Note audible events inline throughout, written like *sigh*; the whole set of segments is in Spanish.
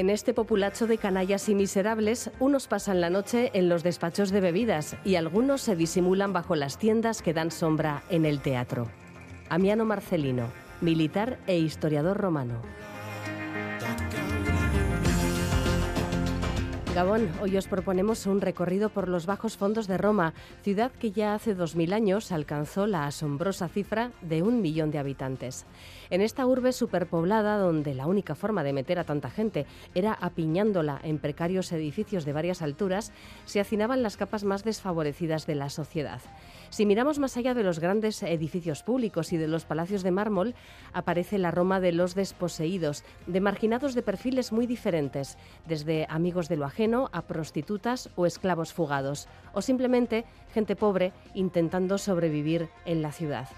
En este populacho de canallas y miserables, unos pasan la noche en los despachos de bebidas y algunos se disimulan bajo las tiendas que dan sombra en el teatro. Amiano Marcelino, militar e historiador romano. Gabón, hoy os proponemos un recorrido por los bajos fondos de Roma, ciudad que ya hace 2000 años alcanzó la asombrosa cifra de un millón de habitantes. En esta urbe superpoblada, donde la única forma de meter a tanta gente era apiñándola en precarios edificios de varias alturas, se hacinaban las capas más desfavorecidas de la sociedad. Si miramos más allá de los grandes edificios públicos y de los palacios de mármol, aparece la Roma de los desposeídos, de marginados de perfiles muy diferentes, desde amigos de lo ajeno a prostitutas o esclavos fugados, o simplemente gente pobre intentando sobrevivir en la ciudad.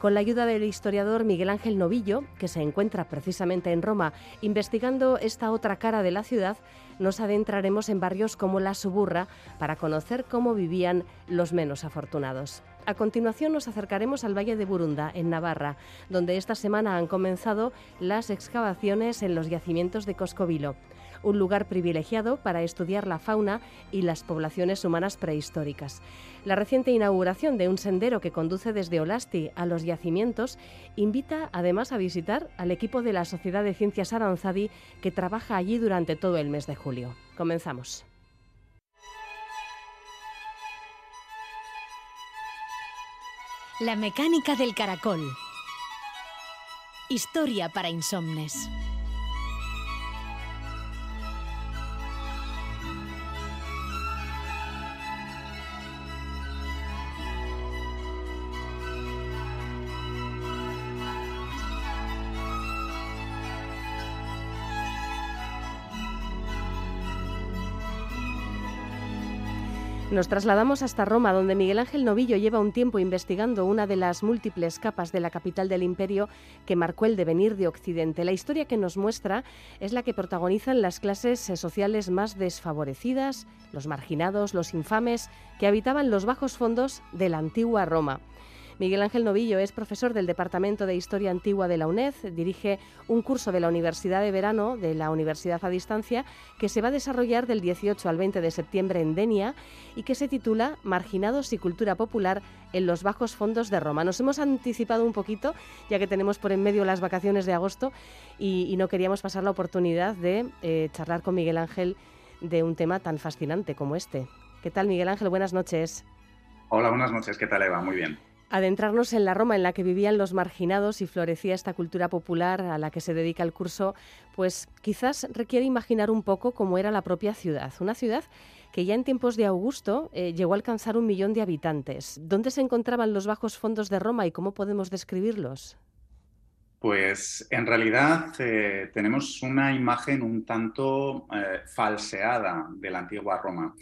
Con la ayuda del historiador Miguel Ángel Novillo, que se encuentra precisamente en Roma investigando esta otra cara de la ciudad, nos adentraremos en barrios como la Suburra para conocer cómo vivían los menos afortunados. A continuación nos acercaremos al Valle de Burunda, en Navarra, donde esta semana han comenzado las excavaciones en los yacimientos de Coscovilo un lugar privilegiado para estudiar la fauna y las poblaciones humanas prehistóricas. La reciente inauguración de un sendero que conduce desde Olasti a los yacimientos invita además a visitar al equipo de la Sociedad de Ciencias Aranzadi que trabaja allí durante todo el mes de julio. Comenzamos. La mecánica del caracol. Historia para insomnes. Nos trasladamos hasta Roma, donde Miguel Ángel Novillo lleva un tiempo investigando una de las múltiples capas de la capital del imperio que marcó el devenir de Occidente. La historia que nos muestra es la que protagonizan las clases sociales más desfavorecidas, los marginados, los infames, que habitaban los bajos fondos de la antigua Roma. Miguel Ángel Novillo es profesor del Departamento de Historia Antigua de la UNED, dirige un curso de la Universidad de Verano de la Universidad a Distancia que se va a desarrollar del 18 al 20 de septiembre en Denia y que se titula Marginados y Cultura Popular en los Bajos Fondos de Roma. Nos hemos anticipado un poquito, ya que tenemos por en medio las vacaciones de agosto y, no queríamos pasar la oportunidad de eh, charlar con Miguel Ángel de un tema tan fascinante como este. ¿Qué tal, Miguel Ángel? Buenas noches. Hola, buenas noches. ¿Qué tal, Eva? Muy bien. Adentrarnos en la Roma en la que vivían los marginados y florecía esta cultura popular a la que se dedica el curso, pues quizás requiere imaginar un poco cómo era la propia ciudad. Una ciudad que ya en tiempos de Augusto eh, llegó a alcanzar un millón de habitantes. ¿Dónde se encontraban los bajos fondos de Roma y cómo podemos describirlos? Pues en realidad eh, tenemos una imagen un tanto eh, falseada de la antigua Roma.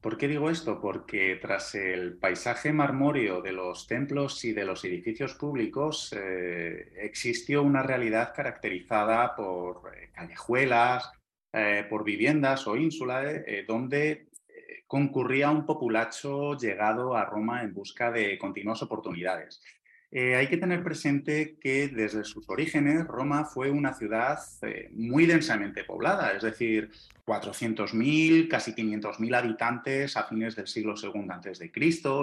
¿Por qué digo esto? Porque tras el paisaje marmóreo de los templos y de los edificios públicos eh, existió una realidad caracterizada por eh, callejuelas, eh, por viviendas o ínsulas, donde concurría un populacho llegado a Roma en busca de continuas oportunidades. Eh, hay que tener presente que desde sus orígenes Roma fue una ciudad eh, muy densamente poblada, es decir, 400.000, casi 500.000 habitantes a fines del siglo II a.C.,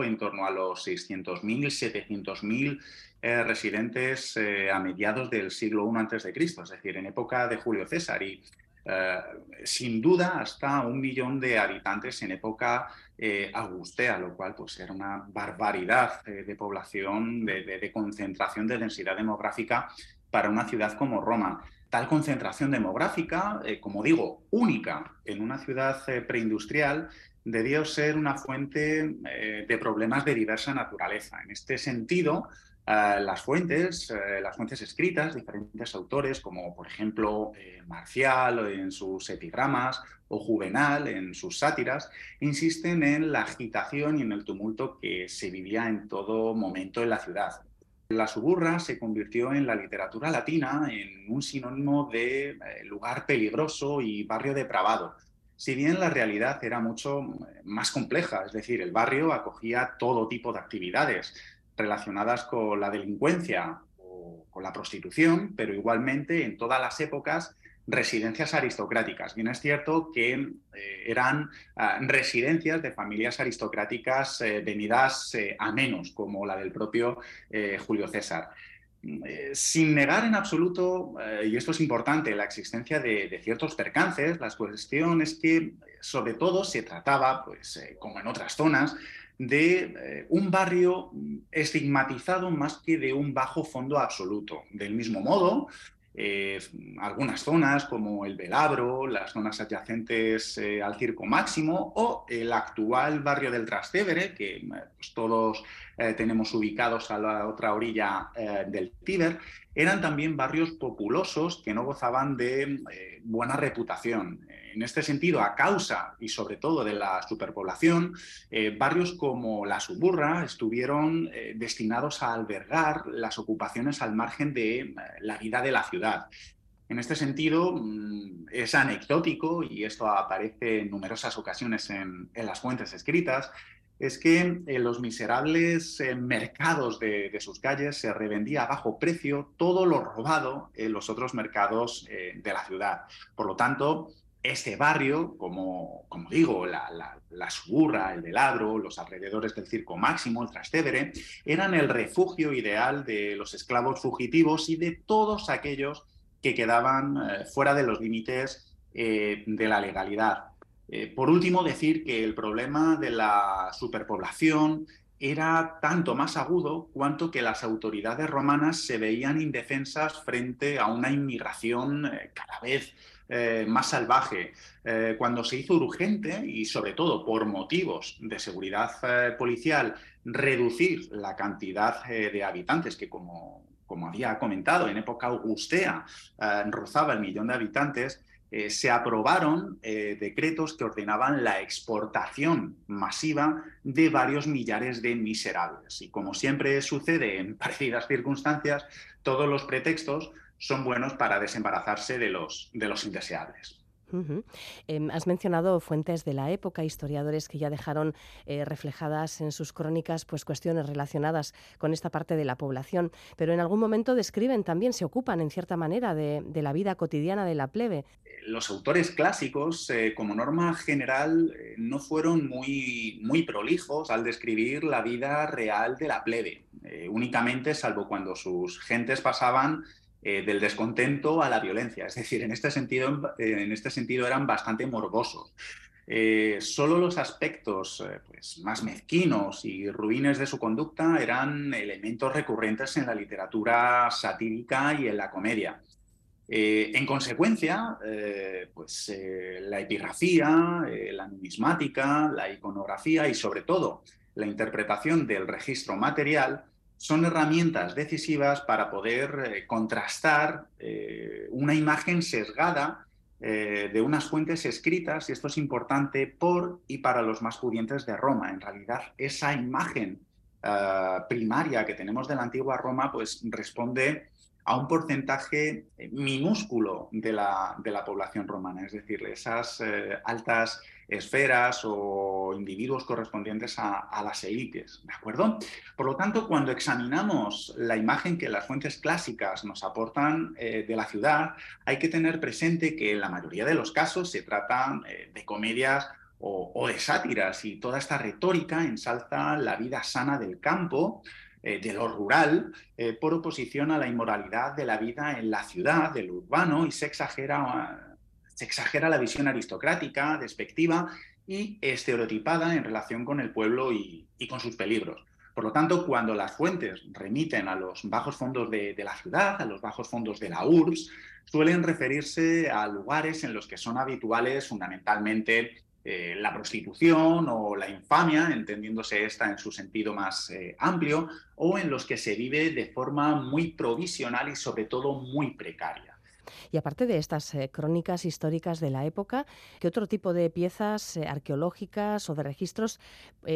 en torno a los 600.000, 700.000 eh, residentes a mediados del siglo I a.C., es decir, en época de Julio César. Y eh, sin duda hasta un millón de habitantes en época eh, augustea, lo cual pues, era una barbaridad eh, de población, de, concentración, de densidad demográfica para una ciudad como Roma. tal concentración demográfica, como digo, única en una ciudad preindustrial, debió ser una fuente de problemas de diversa naturaleza. En este sentido, las fuentes, las fuentes escritas, diferentes autores, como por ejemplo Marcial en sus epigramas o Juvenal en sus sátiras, insisten en la agitación y en el tumulto que se vivía en todo momento en la ciudad. La suburra se convirtió en la literatura latina en un sinónimo de eh, lugar peligroso y barrio depravado, si bien la realidad era mucho eh, más compleja, es decir, el barrio acogía todo tipo de actividades relacionadas con la delincuencia o con la prostitución, pero igualmente en todas las épocas residencias aristocráticas. Bien es cierto que eh, eran ah, residencias de familias aristocráticas eh, venidas eh, a menos, como la del propio Julio César. sin negar en absoluto, y esto es importante, la existencia de, ciertos percances, la cuestión es que sobre todo se trataba, pues, como en otras zonas, de un barrio estigmatizado más que de un bajo fondo absoluto. Del mismo modo, eh, algunas zonas como el Velabro, las zonas adyacentes eh, al Circo Máximo o el actual barrio del Trastevere, que eh, pues, todos tenemos ubicados a la otra orilla del Tíber, eran también barrios populosos que no gozaban de buena reputación. En este sentido, a causa y sobre todo de la superpoblación, eh, barrios como la Suburra estuvieron eh, destinados a albergar las ocupaciones al margen de eh, la vida de la ciudad. En este sentido, mm, es anecdótico, y esto aparece en numerosas ocasiones en, las fuentes escritas, es que en los miserables mercados de, sus calles se revendía a bajo precio todo lo robado en los otros mercados de la ciudad. Por lo tanto, este barrio, como, digo, la, la, Suburra, el Veladro, los alrededores del Circo Máximo, el Trastevere, eran el refugio ideal de los esclavos fugitivos y de todos aquellos que quedaban eh, fuera de los límites eh, de la legalidad. Eh, por último, decir que el problema de la superpoblación era tanto más agudo cuanto que las autoridades romanas se veían indefensas frente a una inmigración cada vez eh, más salvaje, eh, cuando se hizo urgente y sobre todo por motivos de seguridad eh, policial reducir la cantidad de habitantes que como, como había comentado en época augustea rozaba el millón de habitantes, se aprobaron decretos que ordenaban la exportación masiva de varios millares de miserables. Y como siempre sucede en *laughs* parecidas circunstancias, todos los pretextos son buenos para desembarazarse de los, de los indeseables. Em, has mencionado fuentes de la época, historiadores que ya dejaron eh, reflejadas en sus crónicas pues, cuestiones relacionadas con esta parte de la población, pero en algún momento describen también, se ocupan en cierta manera de, la vida cotidiana de la plebe. Los autores clásicos, eh, como norma general, eh, no fueron muy, muy prolijos al describir la vida real de la plebe, únicamente salvo cuando sus gentes pasaban eh, del descontento a la violencia. Es decir, en este sentido, en este sentido eran bastante morbosos. Eh, solo los aspectos eh, pues, más mezquinos y ruines de su conducta eran elementos recurrentes en la literatura satírica y en la comedia. en consecuencia, pues, la epigrafía, la numismática, la iconografía y sobre todo la interpretación del registro material son herramientas decisivas para poder eh, contrastar eh, una imagen sesgada eh, de unas fuentes escritas, y esto es importante por y para los más pudientes de Roma. En realidad, esa imagen primaria que tenemos de la antigua Roma, pues responde a un porcentaje minúsculo de la, de la población romana, es decir, esas altas esferas o individuos correspondientes a, las élites, ¿de acuerdo? Por lo tanto, cuando examinamos la imagen que las fuentes clásicas nos aportan eh, de la ciudad, hay que tener presente que en la mayoría de los casos se trata eh, de comedias o, de sátiras y toda esta retórica ensalza la vida sana del campo, eh, de lo rural, por oposición a la inmoralidad de la vida en la ciudad, del urbano, y se exagera se exagera la visión aristocrática, despectiva y estereotipada en relación con el pueblo y, con sus peligros. Por lo tanto, cuando las fuentes remiten a los bajos fondos de, la ciudad, a los bajos fondos de la URBS, suelen referirse a lugares en los que son habituales fundamentalmente eh, la prostitución o la infamia, entendiéndose esta en su sentido más eh, amplio, o en los que se vive de forma muy provisional y sobre todo muy precaria. Y aparte de estas eh, crónicas históricas de la época, ¿qué otro tipo de piezas arqueológicas o de registros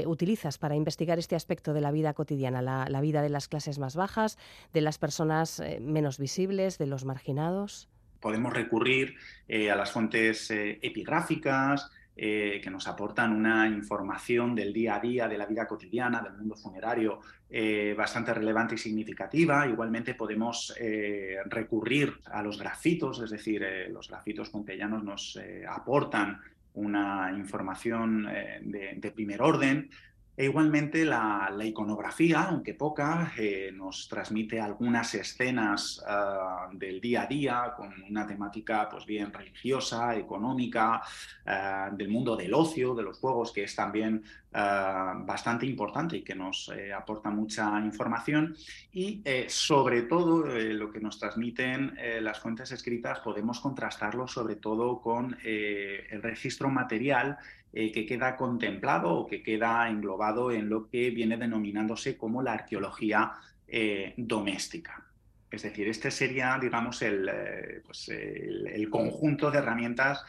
utilizas para investigar este aspecto de la vida cotidiana, la, vida de las clases más bajas, de las personas menos visibles, de los marginados? Podemos recurrir a las fuentes epigráficas, eh, que nos aportan una información del día a día, de la vida cotidiana, del mundo funerario, eh, bastante relevante y significativa. Igualmente podemos eh, recurrir a los grafitos, es decir, los grafitos pompeyanos nos aportan una información de, primer orden. E igualmente la, iconografía, aunque poca, eh, nos transmite algunas escenas ah, del día a día con una temática pues bien religiosa, económica, ah, del mundo del ocio, de los juegos, que es también ah, bastante importante y que nos eh, aporta mucha información. Y eh, sobre todo lo que nos transmiten las fuentes escritas podemos contrastarlo sobre todo con el registro material eh, que queda contemplado o que queda englobado en lo que viene denominándose como la arqueología eh, doméstica. Es decir, este sería, digamos, el, eh, pues, el, conjunto de herramientas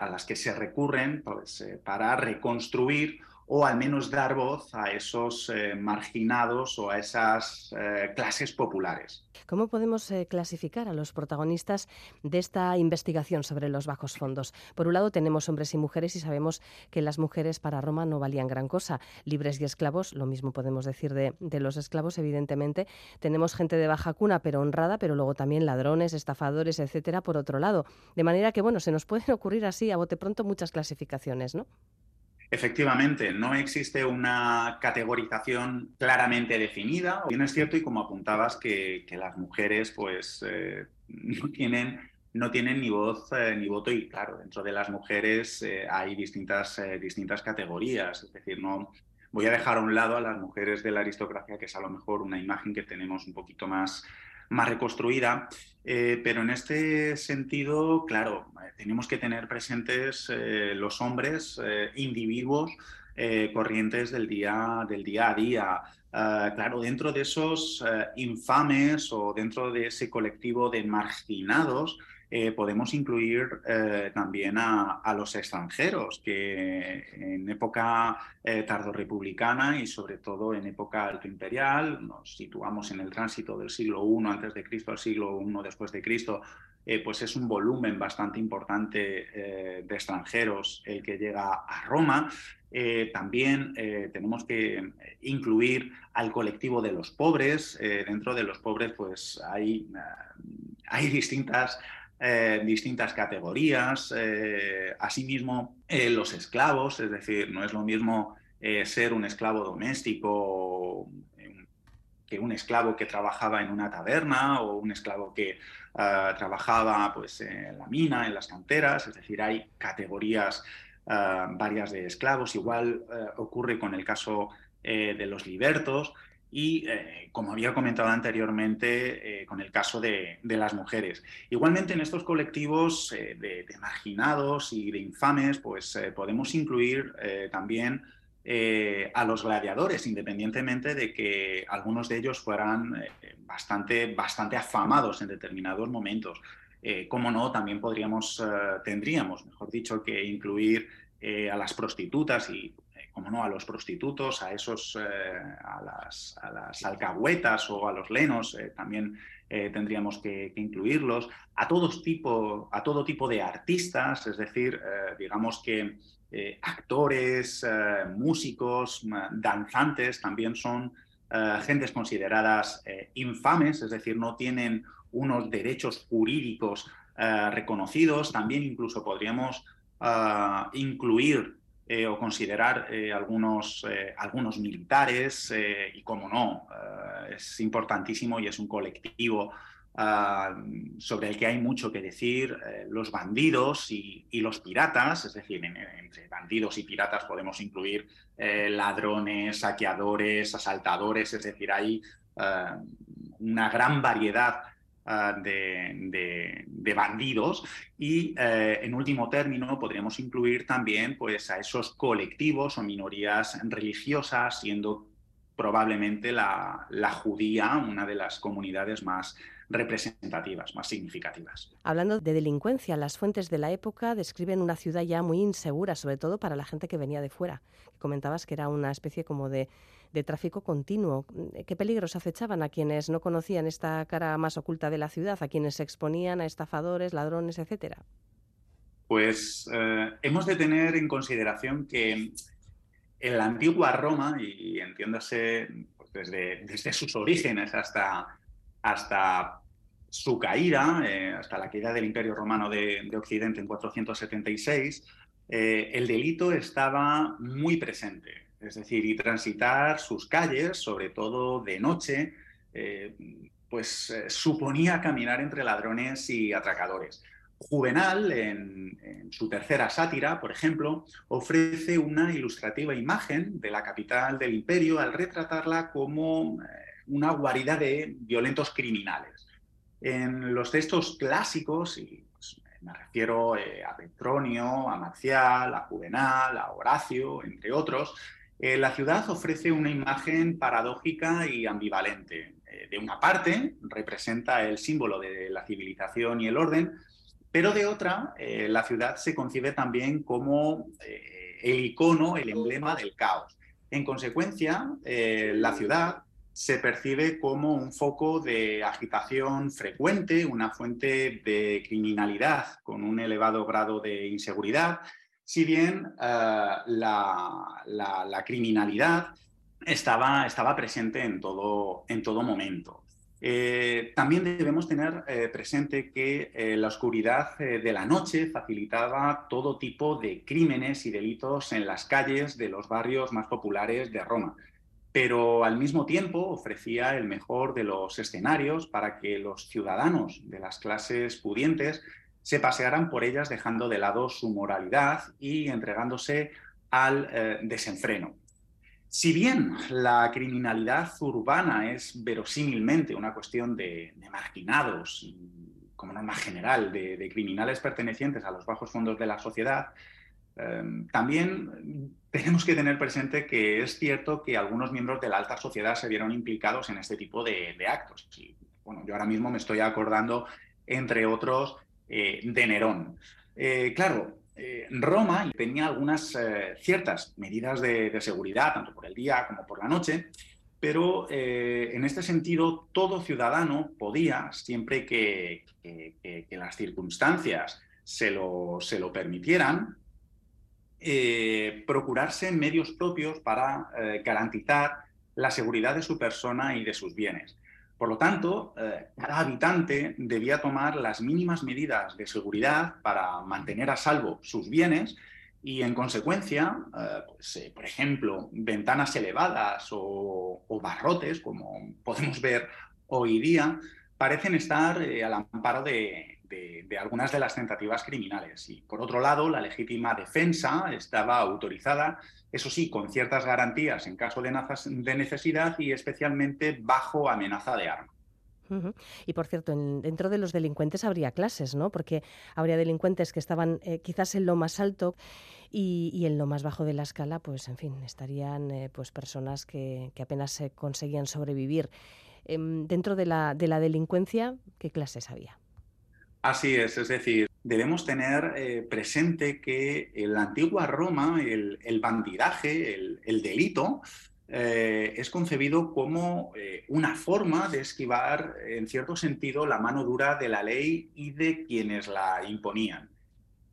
a las que se recurren pues, para reconstruir o al menos dar voz a esos eh, marginados o a esas eh, clases populares. ¿Cómo podemos eh, clasificar a los protagonistas de esta investigación sobre los bajos fondos? Por un lado tenemos hombres y mujeres y sabemos que las mujeres para Roma no valían gran cosa. Libres y esclavos, lo mismo podemos decir de, de los esclavos, evidentemente. Tenemos gente de baja cuna pero honrada, pero luego también ladrones, estafadores, etcétera, por otro lado. De manera que, bueno, se nos pueden *laughs* ocurrir así a bote pronto muchas clasificaciones, ¿no? Efectivamente, no existe una categorización claramente definida. Bien es cierto, y como apuntabas, que, las mujeres pues, eh, *laughs* no, tienen, no tienen ni voz eh, ni voto, y claro, dentro de las mujeres eh, hay distintas, distintas categorías. Es decir, no voy a dejar a un lado a las mujeres de la aristocracia, que es a lo mejor una imagen que tenemos un poquito más más reconstruida. Eh, pero en este sentido, claro, tenemos que tener presentes eh, los hombres, eh, individuos corrientes del día, del día a día. Ah, claro, dentro de esos infames o dentro de ese colectivo de marginados, eh, podemos incluir eh, también a, los extranjeros, que en época eh, tardorrepublicana y sobre todo en época alto imperial, nos situamos en el tránsito del siglo I antes de Cristo al siglo I después de Cristo, pues es un volumen bastante importante de extranjeros el que llega a Roma. también tenemos que incluir al colectivo de los pobres. dentro de los pobres, pues hay, hay distintas eh, distintas categorías, eh, asimismo eh, los esclavos, es decir, no es lo mismo ser un esclavo doméstico que un esclavo que trabajaba en una taberna o un esclavo que ah, trabajaba pues, en la mina, en las canteras, es decir, hay categorías ah, varias de esclavos, igual ocurre con el caso de los libertos, y, eh, como había comentado anteriormente, eh, con el caso de, las mujeres. Igualmente, en estos colectivos eh, de, marginados y de infames, pues podemos incluir también a los gladiadores, independientemente de que algunos de ellos fueran bastante, bastante afamados en determinados momentos. como no, también podríamos, tendríamos, mejor dicho, que incluir a las prostitutas y como no, a los prostitutos, a esos, eh, a, las, alcahuetas o a los lenos, eh, también eh, tendríamos que, incluirlos, a, todos tipo, a todo tipo de artistas, es decir, digamos que actores, músicos, danzantes también son gentes consideradas infames, es decir, no tienen unos derechos jurídicos reconocidos, también incluso podríamos incluir eh, o considerar eh, algunos, eh, algunos militares y, como no, es importantísimo y es un colectivo ah, sobre el que hay mucho que decir, los bandidos y, los piratas, es decir, entre bandidos y piratas podemos incluir ladrones, saqueadores, asaltadores, es decir, hay una gran variedad ah, de, bandidos y en último término podríamos incluir también pues, a esos colectivos o minorías religiosas siendo probablemente la, judía, una de las comunidades más representativas, más significativas. Hablando de delincuencia, las fuentes de la época describen una ciudad ya muy insegura, sobre todo para la gente que venía de fuera. Comentabas que era una especie como de, tráfico continuo. ¿Qué peligros acechaban a quienes no conocían esta cara más oculta de la ciudad, a quienes se exponían a estafadores, ladrones, etcétera? Pues eh, hemos de tener en consideración que en la antigua Roma, y entiéndase pues, desde, desde, sus orígenes hasta, hasta su caída, eh, hasta la caída del Imperio Romano de, Occidente en 476, eh, el delito estaba muy presente. Es decir, y transitar sus calles, sobre todo de noche, eh, pues suponía caminar entre ladrones y atracadores. Juvenal, en, su tercera sátira, por ejemplo, ofrece una ilustrativa imagen de la capital del imperio al retratarla como eh, una guarida de violentos criminales. En los textos clásicos, y pues, me refiero eh, a Petronio, a Marcial, a Juvenal, a Horacio, entre otros, eh, la ciudad ofrece una imagen paradójica y ambivalente. de una parte, representa el símbolo de la civilización y el orden, pero de otra, eh, la ciudad se concibe también como eh, el icono, el emblema del caos. En consecuencia, eh, la ciudad se percibe como un foco de agitación frecuente, una fuente de criminalidad con un elevado grado de inseguridad, si bien la, criminalidad estaba, estaba presente en todo, en todo momento. Eh, también debemos tener eh, presente que eh, la oscuridad de la noche facilitaba todo tipo de crímenes y delitos en las calles de los barrios más populares de Roma, pero al mismo tiempo ofrecía el mejor de los escenarios para que los ciudadanos de las clases pudientes se pasearan por ellas dejando de lado su moralidad y entregándose al desenfreno. Si bien la criminalidad urbana es verosímilmente una cuestión de, marginados, como norma general, de, criminales pertenecientes a los bajos fondos de la sociedad, em, también tenemos que tener presente que es cierto que algunos miembros de la alta sociedad se vieron implicados en este tipo de, actos. bueno, yo ahora mismo me estoy acordando, entre otros, eh, de Nerón. Eh, claro, eh, Roma tenía algunas ciertas medidas de, seguridad, tanto por el día como por la noche, pero en este sentido todo ciudadano podía, siempre que, las circunstancias se lo, se lo permitieran, procurarse medios propios para garantizar la seguridad de su persona y de sus bienes. Por lo tanto, eh, cada habitante debía tomar las mínimas medidas de seguridad para mantener a salvo sus bienes y, en consecuencia, eh, pues, eh, por ejemplo, ventanas elevadas o, barrotes, como podemos ver hoy día, parecen estar al amparo de, de, algunas de las tentativas criminales. Y, por otro lado, la legítima defensa estaba autorizada eso sí, con ciertas garantías en caso de, necesidad y especialmente bajo amenaza de arma. Y por cierto, dentro de los delincuentes habría clases, ¿no? Porque habría delincuentes que estaban eh, quizás en lo más alto y, en lo más bajo de la escala, pues en fin, estarían eh, pues personas que, apenas se conseguían sobrevivir. Em, dentro de la, de la delincuencia, ¿qué clases había? Así es, es decir, debemos tener eh, presente que en la antigua Roma el, bandidaje, el, delito, eh, es concebido como eh, una forma de esquivar, en cierto sentido, la mano dura de la ley y de quienes la imponían.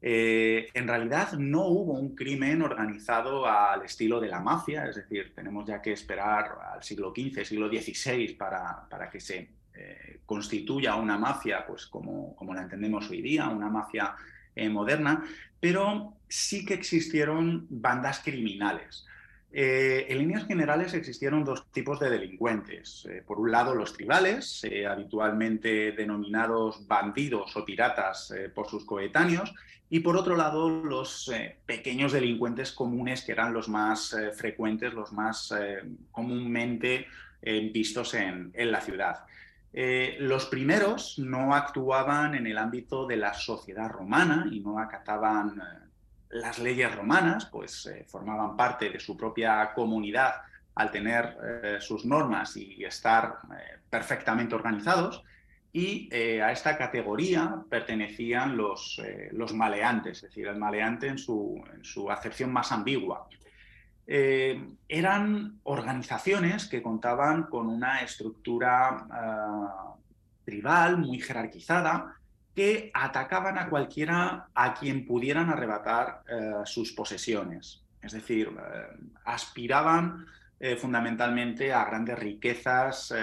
en realidad no hubo un crimen organizado al estilo de la mafia, es decir, tenemos ya que esperar al siglo XV, siglo XVI para, para que se eh, constituya una mafia, pues como, como, la entendemos hoy día, una mafia eh, moderna, pero sí que existieron bandas criminales. Eh, en líneas generales existieron dos tipos de delincuentes. Eh, por un lado, los tribales, habitualmente denominados bandidos o piratas por sus coetáneos, y por otro lado, los pequeños delincuentes comunes, que eran los más frecuentes, los más comúnmente vistos en, la ciudad. Los primeros no actuaban en el ámbito de la sociedad romana y no acataban las leyes romanas pues eh, formaban parte de su propia comunidad al tener eh, sus normas y estar eh, perfectamente organizados. Y a esta categoría pertenecían los, maleantes, es decir, el maleante en su acepción más ambigua. Eran organizaciones que contaban con una estructura tribal muy jerarquizada, que atacaban a cualquiera a quien pudieran arrebatar eh, sus posesiones. Es decir, eh, aspiraban eh, fundamentalmente a grandes riquezas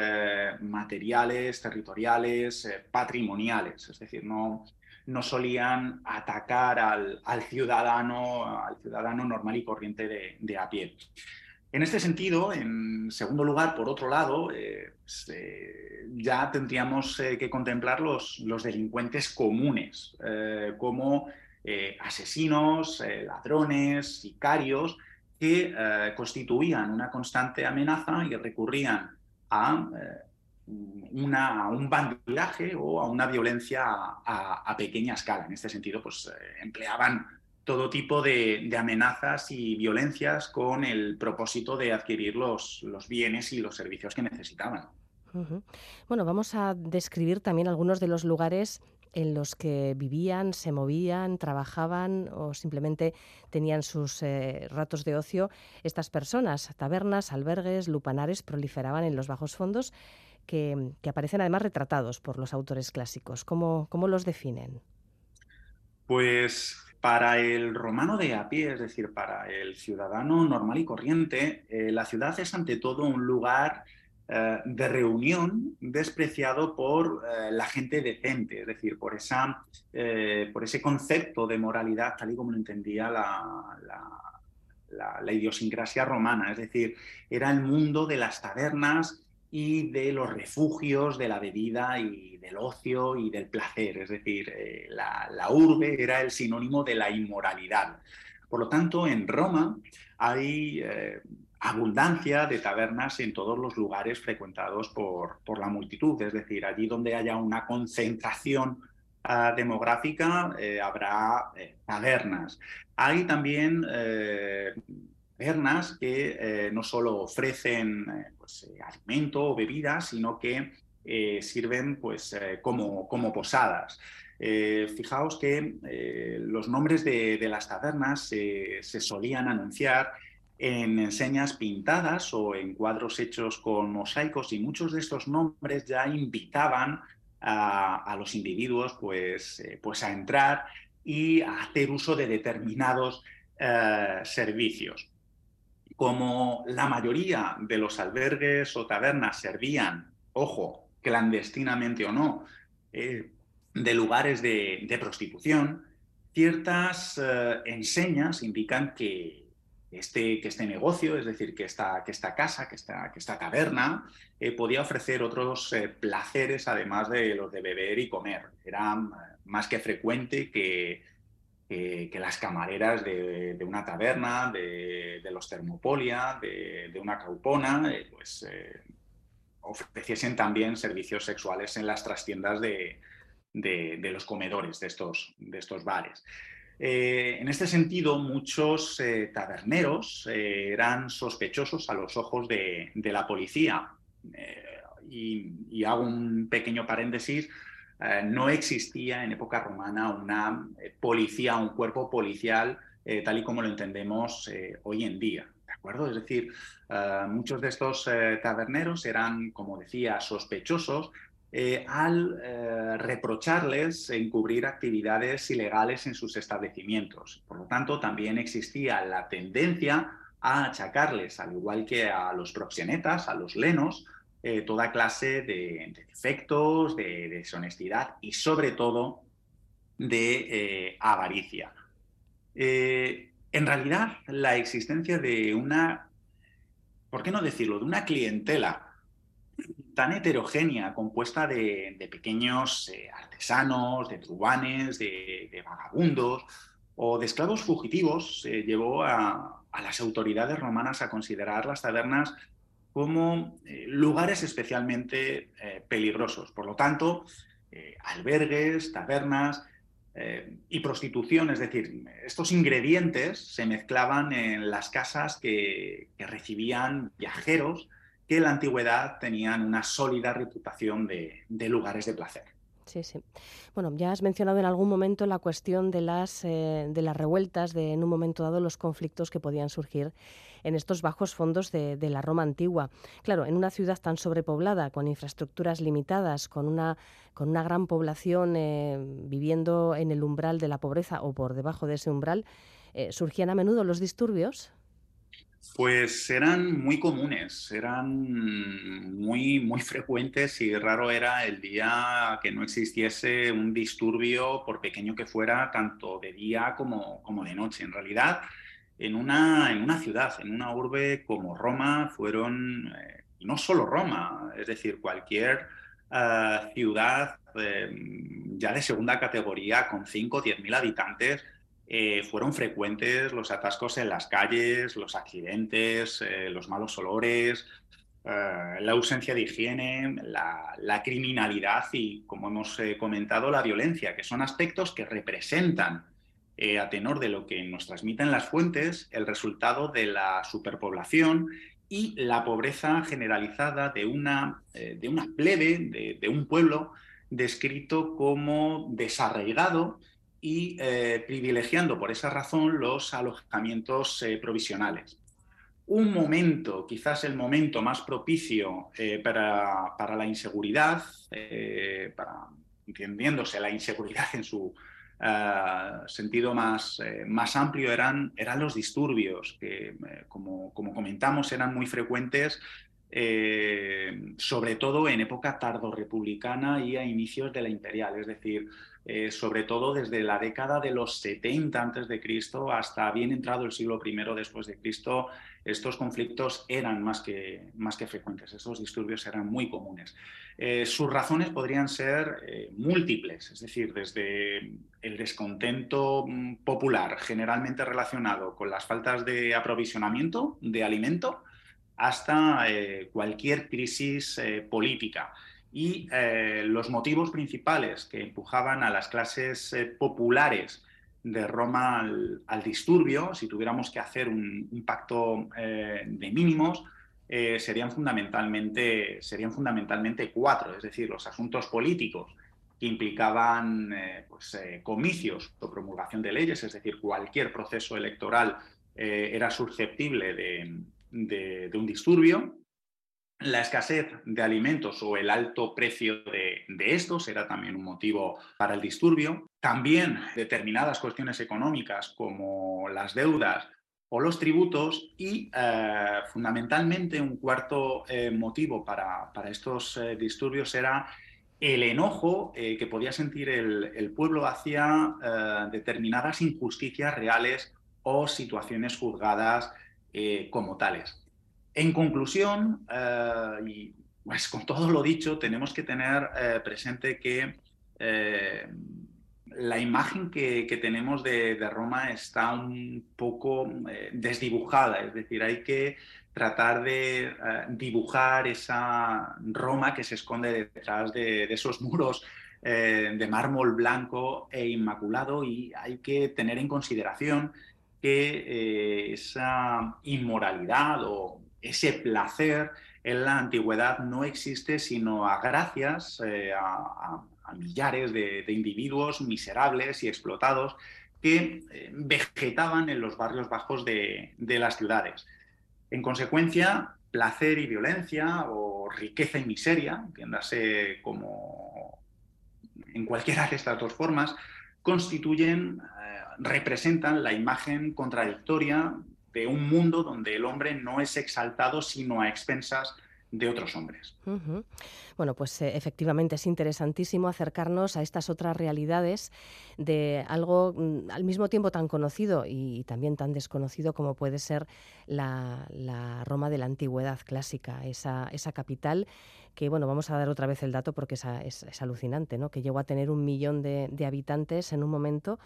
materiales, territoriales, patrimoniales. Es decir, no, no solían atacar al, ciudadano, al ciudadano normal y corriente de, a pie. En este sentido, en segundo lugar, por otro lado, eh, eh, ya tendríamos eh, que contemplar los, los delincuentes comunes, como asesinos, ladrones, sicarios, que constituían una constante amenaza y recurrían a, una, un bandidaje o a una violencia a, a, pequeña escala. En este sentido, pues empleaban todo tipo de, amenazas y violencias con el propósito de adquirir los, los bienes y los servicios que necesitaban. Bueno, vamos a describir también algunos de los lugares en los que vivían, se movían, trabajaban o simplemente tenían sus eh, ratos de ocio estas personas. Tabernas, albergues, lupanares proliferaban en los bajos fondos que, aparecen además retratados por los autores clásicos. ¿Cómo, cómo los definen? Pues para el romano de a pie, es decir, para el ciudadano normal y corriente, eh, la ciudad es ante todo un lugar eh, de reunión despreciado por eh, la gente decente, es decir, por, esa, por ese concepto de moralidad tal y como lo entendía la, la idiosincrasia romana, es decir, era el mundo de las tabernas y de los refugios de la bebida y del ocio y del placer. Es decir, eh, la, urbe era el sinónimo de la inmoralidad. Por lo tanto, en Roma hay eh, abundancia de tabernas en todos los lugares frecuentados por, por, la multitud. Es decir, allí donde haya una concentración ah, demográfica eh, habrá tabernas. Hay también que eh, no solo ofrecen eh, pues, eh, alimento o bebidas, sino que sirven pues, como, como, posadas. fijaos que los nombres de, las tabernas se solían anunciar en enseñas pintadas o en cuadros hechos con mosaicos y muchos de estos nombres ya invitaban a, los individuos pues, pues a entrar y a hacer uso de determinados servicios como la mayoría de los albergues o tabernas servían, ojo, clandestinamente o no, eh, de lugares de, prostitución, ciertas eh, enseñas indican que este, que este negocio, es decir, que esta, que esta casa, que esta, que esta taberna, eh, podía ofrecer otros placeres además de los de beber y comer. Era más que frecuente que que, las camareras de, una taberna, de, los termopolia, de, una caupona, eh, pues eh, ofreciesen también servicios sexuales en las trastiendas de, los comedores de estos, bares. Eh, en este sentido, muchos taberneros eran sospechosos a los ojos de, la policía. y, hago un pequeño paréntesis eh, no existía en época romana una eh, policía, un cuerpo policial eh, tal y como lo entendemos hoy en día. ¿De acuerdo? Es decir, muchos de estos taberneros eran, como decía, sospechosos al reprocharles encubrir actividades ilegales en sus establecimientos. Por lo tanto, también existía la tendencia a achacarles, al igual que a los proxenetas, a los lenos, eh, toda clase de, defectos, de, deshonestidad y sobre todo de eh, avaricia. Eh, en realidad, la existencia de una ¿por qué no decirlo?, de una clientela tan heterogénea, compuesta de, pequeños artesanos, de trubanes, de, vagabundos o de esclavos fugitivos, llevó a, las autoridades romanas a considerar las tabernas como eh, lugares especialmente eh, peligrosos. Por lo tanto, albergues, tabernas y prostitución, es decir, estos ingredientes se mezclaban en las casas que recibían viajeros que en la antigüedad tenían una sólida reputación de, lugares de placer. Sí, sí. Bueno, ya has mencionado en algún momento la cuestión de las, eh, de las revueltas, de en un momento dado los conflictos que podían surgir en estos bajos fondos de, la Roma antigua. Claro, en una ciudad tan sobrepoblada, con infraestructuras limitadas, con una, con una gran población eh, viviendo en el umbral de la pobreza o por debajo de ese umbral, eh, ¿surgían a menudo los disturbios? Pues eran muy comunes, eran muy, muy frecuentes y raro era el día que no existiese un disturbio, por pequeño que fuera, tanto de día como, como de noche. En realidad, en una, en una ciudad, en una urbe como Roma, fueron, eh, no solo Roma, es decir, cualquier eh, ciudad eh, ya de segunda categoría con 5 o 10 mil habitantes, eh, fueron frecuentes los atascos en las calles, los accidentes, los malos olores, la ausencia de higiene, la, criminalidad y, como hemos comentado, la violencia, que son aspectos que representan, a tenor de lo que nos transmiten las fuentes, el resultado de la superpoblación y la pobreza generalizada de una, de una plebe, de un pueblo descrito como desarraigado, y eh, privilegiando por esa razón los alojamientos eh, provisionales. Un momento, quizás el momento más propicio eh, para, para, la inseguridad, para, entendiéndose la inseguridad en su sentido más, más amplio, eran, eran los disturbios, que como, como comentamos eran muy frecuentes sobre todo en época tardorrepublicana y a inicios de la imperial, es decir, eh, sobre todo desde la década de los 70 antes de Cristo hasta bien entrado el siglo I después de Cristo, estos conflictos eran más que, más que frecuentes, estos disturbios eran muy comunes. Eh, sus razones podrían ser eh, múltiples, es decir, desde el descontento mm, popular generalmente relacionado con las faltas de aprovisionamiento de alimento hasta cualquier crisis política y eh, los motivos principales que empujaban a las clases eh, populares de Roma al, disturbio, si tuviéramos que hacer un, pacto eh, de mínimos, serían, fundamentalmente, serían fundamentalmente cuatro, es decir, los asuntos políticos que implicaban pues, comicios o promulgación de leyes, es decir, cualquier proceso electoral era susceptible de un disturbio, la escasez de alimentos o el alto precio de, estos era también un motivo para el disturbio. También determinadas cuestiones económicas como las deudas o los tributos y eh, fundamentalmente un cuarto eh, motivo para, estos eh, disturbios era el enojo que podía sentir el pueblo hacia determinadas injusticias reales o situaciones juzgadas como tales. En conclusión, eh, y pues con todo lo dicho, tenemos que tener eh, presente que eh, la imagen que, tenemos de, Roma está un poco desdibujada, es decir, hay que tratar de dibujar esa Roma que se esconde detrás de, de esos muros de mármol blanco e inmaculado. Y hay que tener en consideración que esa inmoralidad o ese placer en la antigüedad no existe sino a gracias eh, a, millares de, individuos miserables y explotados que eh, vegetaban en los barrios bajos de, las ciudades. En consecuencia, placer y violencia o riqueza y miseria, entiéndase como en cualquiera de estas dos formas, constituyen, eh, representan la imagen contradictoria de un mundo donde el hombre no es exaltado sino a expensas de otros hombres. Bueno, pues eh, efectivamente es interesantísimo acercarnos a estas otras realidades de algo mm, al mismo tiempo tan conocido y, también tan desconocido como puede ser la, Roma de la antigüedad clásica, esa, esa, capital que, bueno, vamos a dar otra vez el dato porque es, es, alucinante, ¿no? que llegó a tener un millón de, de habitantes en un momento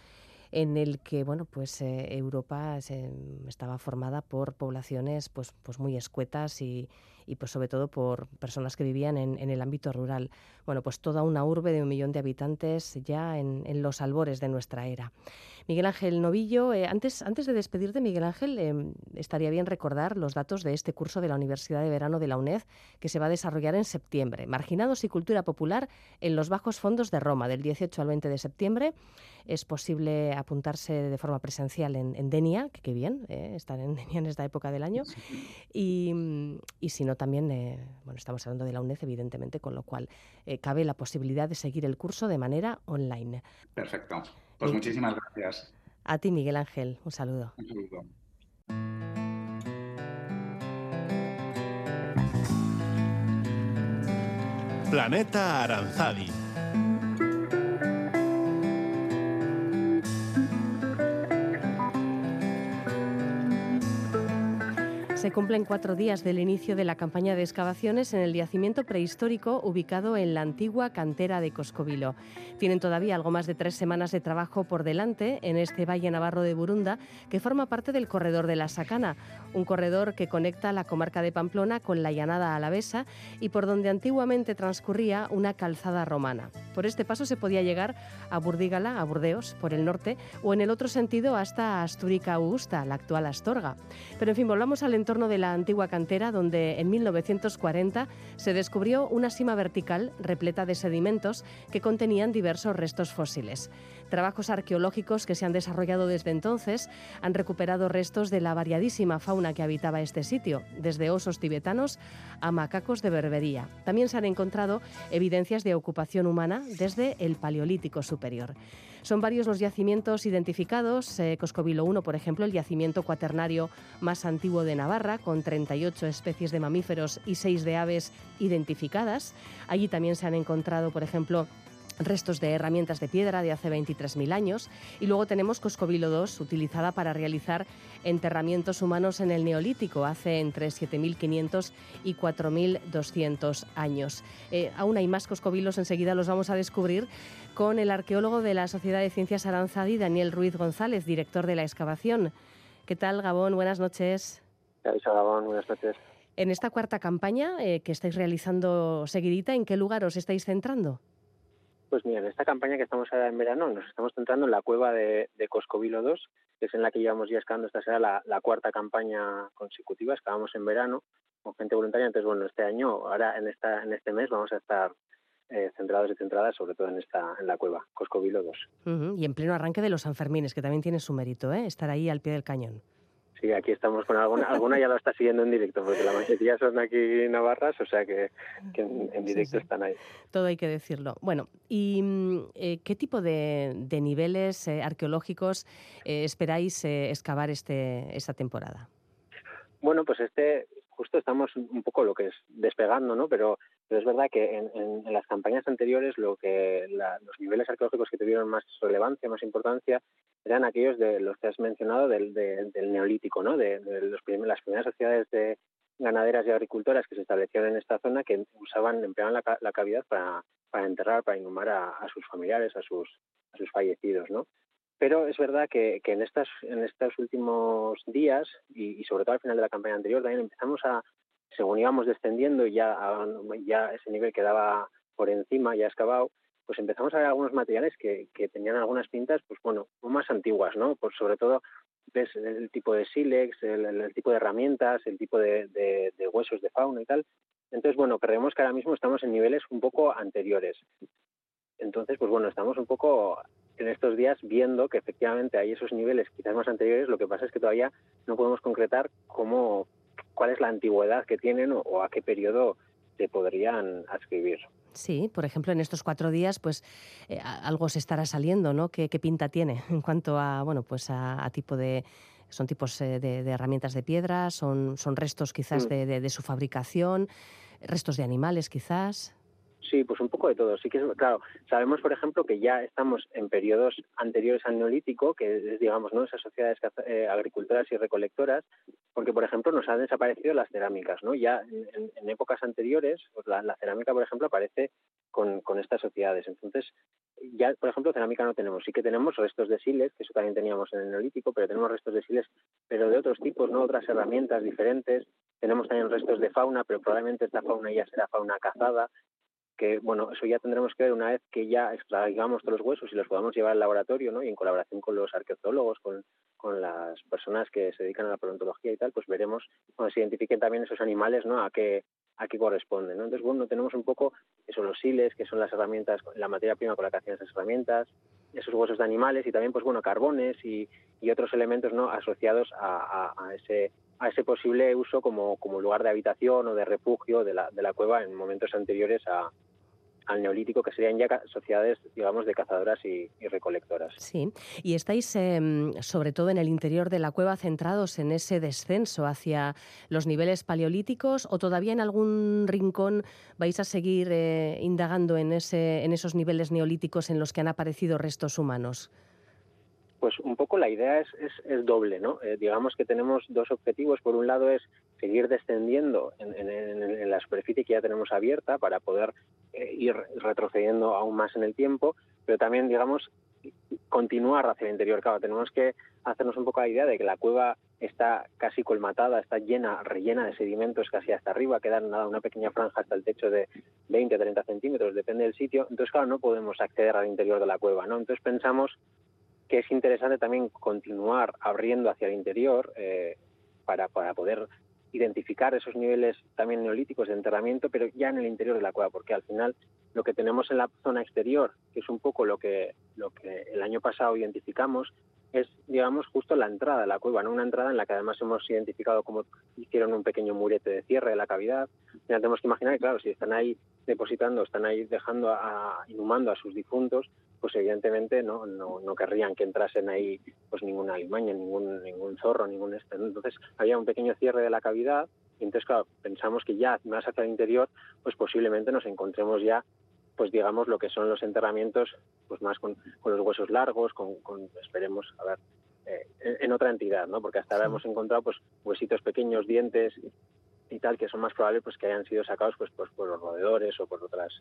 en el que bueno pues eh, Europa estaba formada por poblaciones pues pues muy escuetas y, y pues sobre todo por personas que vivían en, en, el ámbito rural. Bueno, pues toda una urbe de un millón de habitantes ya en, en los albores de nuestra era. Miguel Ángel Novillo, eh, antes, antes de despedirte, Miguel Ángel, eh, estaría bien recordar los datos de este curso de la Universidad de Verano de la UNED que se va a desarrollar en septiembre. Marginados y cultura popular en los bajos fondos de Roma, del 18 al 20 de septiembre. Es posible apuntarse de forma presencial en, Denia, que qué bien, eh, estar en Denia en esta época del año. Y, y si no, también, eh, bueno, estamos hablando de la UNED, evidentemente, con lo cual eh, cabe la posibilidad de seguir el curso de manera online. Perfecto. Pues muchísimas gracias. A ti, Miguel Ángel. Un saludo. Un saludo. Planeta Aranzadi Se cumplen cuatro días del inicio de la campaña de excavaciones en el yacimiento prehistórico ubicado en la antigua cantera de Coscovilo. Tienen todavía algo más de tres semanas de trabajo por delante en este valle navarro de Burunda, que forma parte del corredor de la Sacana, un corredor que conecta la comarca de Pamplona con la llanada alavesa y por donde antiguamente transcurría una calzada romana. Por este paso se podía llegar a Burdígala, a Burdeos, por el norte, o en el otro sentido hasta Astúrica Augusta, la actual Astorga. Pero en fin, volvamos al entorno de la antigua cantera, donde en 1940 se descubrió una cima vertical repleta de sedimentos que contenían diversos restos fósiles. Trabajos arqueológicos que se han desarrollado desde entonces han recuperado restos de la variadísima fauna que habitaba este sitio, desde osos tibetanos a macacos de berbería. También se han encontrado evidencias de ocupación humana desde el Paleolítico Superior. Son varios los yacimientos identificados. Eh, Coscovilo 1, por ejemplo, el yacimiento cuaternario más antiguo de Navarra, con 38 especies de mamíferos y 6 de aves identificadas. Allí también se han encontrado, por ejemplo, restos de herramientas de piedra de hace 23.000 años y luego tenemos Coscovilo II, utilizada para realizar enterramientos humanos en el Neolítico hace entre 7.500 y 4.200 años. Eh, aún hay más Coscovilos, enseguida los vamos a descubrir con el arqueólogo de la Sociedad de Ciencias Aranzadi, Daniel Ruiz González, director de la excavación. ¿Qué tal, Gabón? Buenas noches. Gabón, buenas noches. En esta cuarta campaña eh, que estáis realizando seguidita, ¿en qué lugar os estáis centrando? Pues mira, en esta campaña que estamos ahora en verano nos estamos centrando en la cueva de, Coscovilo 2, que es en la que llevamos ya excavando. Esta será la, cuarta campaña consecutiva. Excavamos en verano con gente voluntaria. Entonces, bueno, este año, ahora en, esta, en este mes, vamos a estar eh, centrados y centradas sobre todo en esta en la cueva, Coscovilo 2. Y en pleno arranque de los Sanfermines, que también tiene su mérito, ¿eh? estar ahí al pie del cañón. Sí, aquí estamos con alguna, *laughs* alguna ya lo está siguiendo en directo, porque la mayoría son aquí navarras, o sea que, en, directo están ahí. Todo hay que decirlo. Bueno, ¿y mm, eh, qué tipo de, niveles eh, arqueológicos eh, esperáis excavar este, esta temporada? Bueno, pues este, justo estamos un poco lo que es despegando, ¿no? Pero, es verdad que en, las campañas anteriores lo que los niveles arqueológicos que tuvieron más relevancia, más importancia, eran aquellos de los que has mencionado del, neolítico, ¿no? De, los las primeras sociedades de ganaderas y agricultoras que se establecieron en esta zona que usaban, empleaban la, cavidad para, enterrar, para inhumar a, sus familiares, a sus, a sus fallecidos, ¿no? Pero es verdad que, en, estas, en estos últimos días y, sobre todo al final de la campaña anterior también empezamos a, según íbamos descendiendo y ya, ya ese nivel quedaba por encima, ya excavado, pues empezamos a ver algunos materiales que, tenían algunas pintas, pues bueno, más antiguas, ¿no? Pues sobre todo ves el tipo de sílex, el, tipo de herramientas, el tipo de, de, huesos de fauna y tal. Entonces, bueno, creemos que ahora mismo estamos en niveles un poco anteriores. Entonces, pues bueno, estamos un poco en estos días viendo que efectivamente hay esos niveles quizás más anteriores, lo que pasa es que todavía no podemos concretar cómo, cuál es la antigüedad que tienen o, a qué periodo se podrían adscribir. Sí, por ejemplo, en estos cuatro días, pues eh, algo se estará saliendo, ¿no? ¿Qué, pinta tiene *laughs* en cuanto a, bueno, pues a, tipo de, son tipos eh, de, herramientas de piedra, son, son restos quizás mm. de, su fabricación. restos de animales quizás. Sí, pues un poco de todo. Sí que es, claro, sabemos, por ejemplo, que ya estamos en periodos anteriores al neolítico, que es, digamos, ¿no? esas sociedades eh, agricultoras y recolectoras, porque, por ejemplo, nos han desaparecido las cerámicas, ¿no? Ya en, épocas anteriores, pues la, cerámica, por ejemplo, aparece con, con estas sociedades. Entonces, ya, por ejemplo, cerámica no tenemos. Sí que tenemos restos de siles, que eso también teníamos en el neolítico, pero tenemos restos de siles, pero de otros tipos, ¿no? Otras herramientas diferentes. Tenemos también restos de fauna, pero probablemente esta fauna ya será fauna cazada que bueno, eso ya tendremos que ver una vez que ya extraigamos todos los huesos y los podamos llevar al laboratorio, ¿no? Y en colaboración con los arqueólogos, con, con las personas que se dedican a la paleontología y tal, pues veremos cuando se identifiquen también esos animales, ¿no? A qué a qué corresponden, ¿no? Entonces, bueno, tenemos un poco esos los siles, que son las herramientas, la materia prima con la que hacen esas herramientas, esos huesos de animales y también, pues bueno, carbones y, y otros elementos, ¿no? Asociados a, a, a ese a ese posible uso como, como lugar de habitación o de refugio de la, de la cueva en momentos anteriores a, al neolítico, que serían ya sociedades, digamos, de cazadoras y, recolectoras. Sí, y estáis, em, sobre todo en el interior de la cueva, centrados en ese descenso hacia los niveles paleolíticos o todavía en algún rincón vais a seguir eh, indagando en, ese, en esos niveles neolíticos en los que han aparecido restos humanos? Pues un poco la idea es, es, doble, ¿no? Eh, digamos que tenemos dos objetivos. Por un lado es seguir descendiendo en, la superficie que ya tenemos abierta para poder eh, ir retrocediendo aún más en el tiempo, pero también, digamos, continuar hacia el interior. Claro, tenemos que hacernos un poco la idea de que la cueva está casi colmatada, está llena, rellena de sedimentos casi hasta arriba, queda nada, una pequeña franja hasta el techo de 20 30 centímetros, depende del sitio. Entonces, claro, no podemos acceder al interior de la cueva, ¿no? Entonces pensamos que es interesante también continuar abriendo hacia el interior eh, para, para poder identificar esos niveles también neolíticos de enterramiento, pero ya en el interior de la cueva, porque al final lo que tenemos en la zona exterior, que es un poco lo que, lo que el año pasado identificamos, es, digamos, justo la entrada de la cueva, ¿no? Una entrada en la que además hemos identificado como hicieron un pequeño murete de cierre de la cavidad. Tenemos que imaginar que, claro, si están ahí depositando, están ahí dejando, a, inhumando a sus difuntos, pues evidentemente no, no, no, querrían que entrasen ahí pues ninguna alimaña, ningún, ningún zorro, ningún este. Entonces había un pequeño cierre de la cavidad y entonces, claro, pensamos que ya más hacia el interior, pues posiblemente nos encontremos ya pues digamos lo que son los enterramientos pues más con, los huesos largos con, esperemos a ver eh, en, otra entidad no porque hasta ahora hemos encontrado pues huesitos pequeños dientes y tal que son más probables pues que hayan sido sacados pues, pues por los roedores o por otras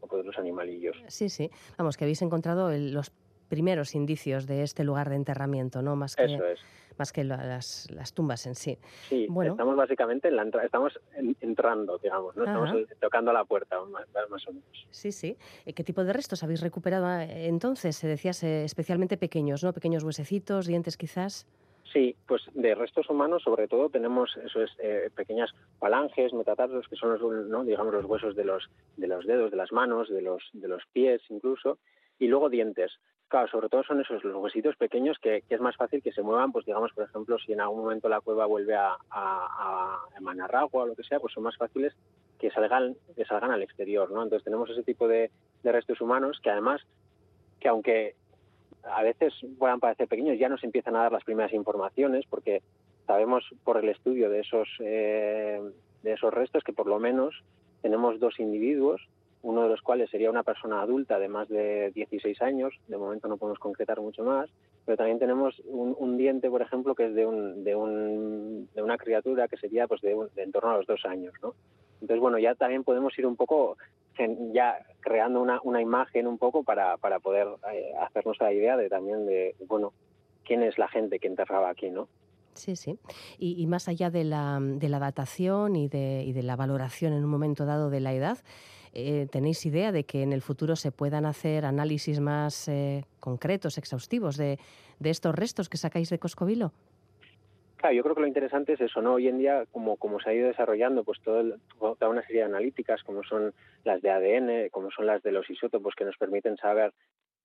o por otros animalillos. Sí sí. Vamos que habéis encontrado los primeros indicios de este lugar de enterramiento no más que Eso es más que las, las tumbas en sí. Sí, bueno. estamos básicamente en la estamos entrando, digamos, ¿no? Estamos tocando la puerta más, o menos. Sí, sí. Eh, ¿Qué tipo de restos habéis recuperado eh, entonces? Se decías eh, especialmente pequeños, ¿no? Pequeños huesecitos, dientes quizás. Sí, pues de restos humanos sobre todo tenemos eso es pequeñas falanges, metatarsos que son los ¿no? digamos los huesos de los de los dedos, de las manos, de los de los pies incluso y luego dientes. Claro, sobre todo son esos, los huesitos pequeños que, es más fácil que se muevan, pues digamos, por ejemplo, si en algún momento la cueva vuelve a, emanar agua o lo que sea, pues son más fáciles que salgan, que salgan al exterior, ¿no? Entonces tenemos ese tipo de, restos humanos que además, que aunque a veces puedan parecer pequeños, ya nos empiezan a dar las primeras informaciones porque sabemos por el estudio de esos, eh, de esos restos que por lo menos tenemos dos individuos uno de los cuales sería una persona adulta de más de 16 años, de momento no podemos concretar mucho más, pero también tenemos un, diente, por ejemplo, que es de, un, de, un, de una criatura que sería pues de, en torno a los dos años, ¿no? Entonces, bueno, ya también podemos ir un poco ya creando una, una imagen un poco para, para poder eh, hacernos la idea de también de, bueno, quién es la gente que enterraba aquí, ¿no? Sí, sí. Y, y más allá de la, de la datación y de, y de la valoración en un momento dado de la edad, eh, ¿tenéis idea de que en el futuro se puedan hacer análisis más eh, concretos, exhaustivos de, estos restos que sacáis de Coscovilo? Claro, yo creo que lo interesante es eso, ¿no? Hoy en día, como, se ha ido desarrollando pues toda una serie de analíticas, como son las de ADN, como son las de los isótopos, que nos permiten saber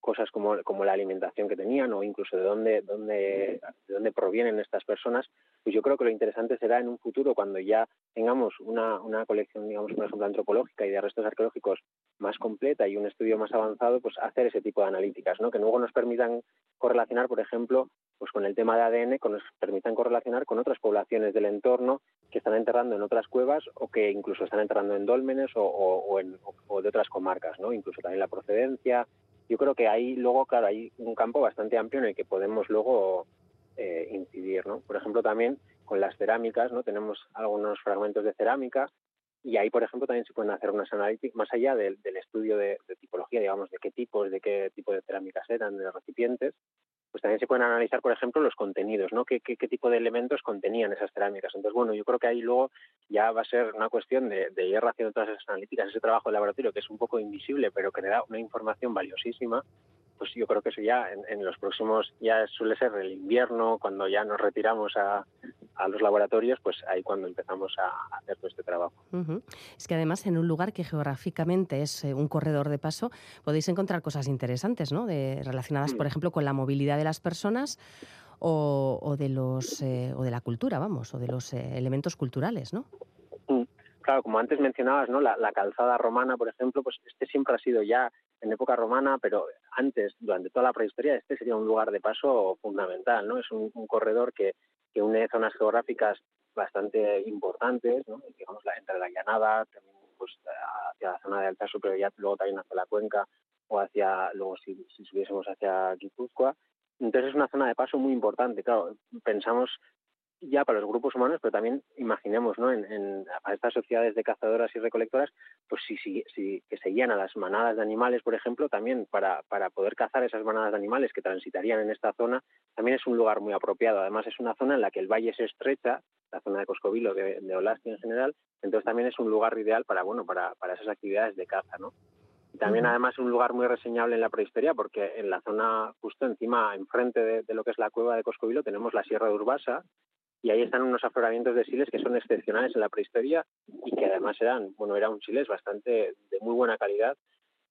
cosas como, como la alimentación que tenían o incluso de dónde, dónde, de dónde provienen estas personas, pues yo creo que lo interesante será en un futuro cuando ya tengamos una, una colección, digamos, por ejemplo, antropológica y de restos arqueológicos más completa y un estudio más avanzado, pues hacer ese tipo de analíticas, ¿no? Que luego nos permitan correlacionar, por ejemplo, pues con el tema de ADN, que nos permitan correlacionar con otras poblaciones del entorno que están enterrando en otras cuevas o que incluso están enterrando en dólmenes o, o, en, o de otras comarcas, ¿no? Incluso también la procedencia, yo creo que ahí luego, claro, hay un campo bastante amplio en el que podemos luego eh, incidir, ¿no? Por ejemplo, también con las cerámicas, ¿no? Tenemos algunos fragmentos de cerámica y ahí, por ejemplo, también se pueden hacer unas analíticas, más allá del, estudio de, de, tipología, digamos, de qué tipos, de qué tipo de cerámicas eran, de recipientes, pues también se pueden analizar, por ejemplo, los contenidos, ¿no? ¿Qué, qué, tipo de elementos contenían esas cerámicas? Entonces, bueno, yo creo que ahí luego ya va a ser una cuestión de ir haciendo todas esas analíticas, ese trabajo de laboratorio que es un poco invisible, pero que le da una información valiosísima pues yo creo que eso ya en, los próximos, ya suele ser el invierno, cuando ya nos retiramos a, los laboratorios, pues ahí cuando empezamos a hacer todo este trabajo. Es que además en un lugar que geográficamente es eh, un corredor de paso, podéis encontrar cosas interesantes, ¿no? De, relacionadas, por mm. ejemplo, con la movilidad de las personas o, de los eh, o de la cultura, vamos, o de los eh, elementos culturales, ¿no? Mm. Claro, como antes mencionabas, ¿no? La, la, calzada romana, por ejemplo, pues este siempre ha sido ya en época romana, pero antes, durante toda la prehistoria, este sería un lugar de paso fundamental, ¿no? Es un, corredor que, que, une zonas geográficas bastante importantes, ¿no? Digamos, la, entre la llanada, también pues, hacia la zona de Altaso, pero ya luego también hacia la cuenca, o hacia, luego si, si subiésemos hacia Guipúzcoa. Entonces es una zona de paso muy importante. Claro, pensamos ya para los grupos humanos, pero también imaginemos, ¿no? En, en para estas sociedades de cazadoras y recolectoras, pues si, si, si que seguían a las manadas de animales, por ejemplo, también para, para poder cazar esas manadas de animales que transitarían en esta zona, también es un lugar muy apropiado. Además es una zona en la que el valle se estrecha, la zona de Coscovilo, de, de Olasti en general, entonces también es un lugar ideal para, bueno, para, para esas actividades de caza, ¿no? También además es un lugar muy reseñable en la prehistoria porque en la zona justo encima, enfrente de, de, lo que es la cueva de Coscovilo, tenemos la Sierra de Urbasa, y ahí están unos afloramientos de siles que son excepcionales en la prehistoria y que además eran, bueno, era un siles bastante de muy buena calidad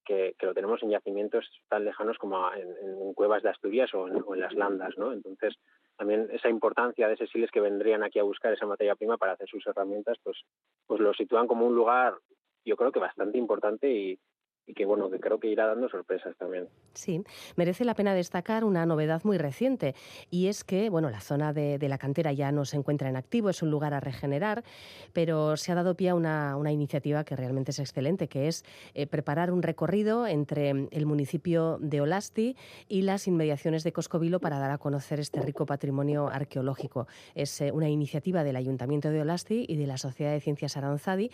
que, que lo tenemos en yacimientos tan lejanos como en, cuevas de Asturias o en, las landas, ¿no? Entonces, también esa importancia de ese siles que vendrían aquí a buscar esa materia prima para hacer sus herramientas, pues, pues lo sitúan como un lugar, yo creo que bastante importante y, y que bueno, creo que irá dando sorpresas también. Sí, merece la pena destacar una novedad muy reciente y es que, bueno, la zona de, la cantera ya no se encuentra en activo, es un lugar a regenerar, pero se ha dado pie a una, una iniciativa que realmente es excelente, que es eh, preparar un recorrido entre el municipio de Olasti y las inmediaciones de Coscovilo para dar a conocer este rico patrimonio arqueológico. Es eh, una iniciativa del Ayuntamiento de Olasti y de la Sociedad de Ciencias Aranzadi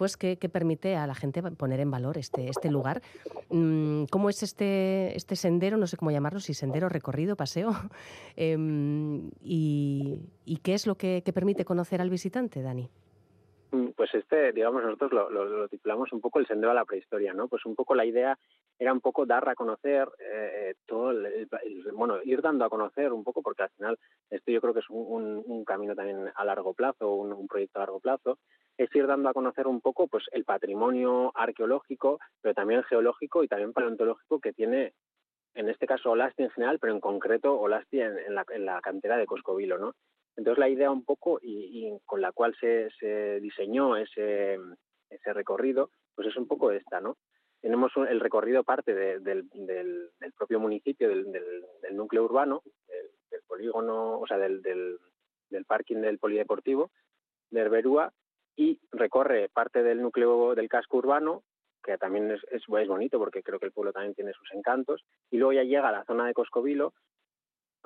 pues que, permite a la gente poner en valor este, este lugar. Mm, ¿Cómo es este, este sendero? No sé cómo llamarlo, si sendero, recorrido, paseo. *laughs* eh, y, qué es lo que, permite conocer al visitante, Dani? Mm, pues este, digamos, nosotros lo, lo, titulamos un poco el sendero a la prehistoria, ¿no? Pues un poco la idea era un poco dar a conocer eh, todo el, bueno, ir dando a conocer un poco, porque al final esto yo creo que es un, camino también a largo plazo, un proyecto a largo plazo, es ir dando a conocer un poco pues el patrimonio arqueológico, pero también geológico y también paleontológico que tiene en este caso Olasti en general, pero en concreto Olasti en, en, la, en la, cantera de Coscovilo, ¿no? Entonces la idea un poco y, y con la cual se, se, diseñó ese, ese recorrido, pues es un poco esta, ¿no? Tenemos un, el recorrido parte de, del, del, del, propio municipio, del, del, núcleo urbano, del, polígono, o sea, del parking del polideportivo de Herberúa, y recorre parte del núcleo del casco urbano, que también es, es, bonito porque creo que el pueblo también tiene sus encantos, y luego ya llega a la zona de Coscovilo,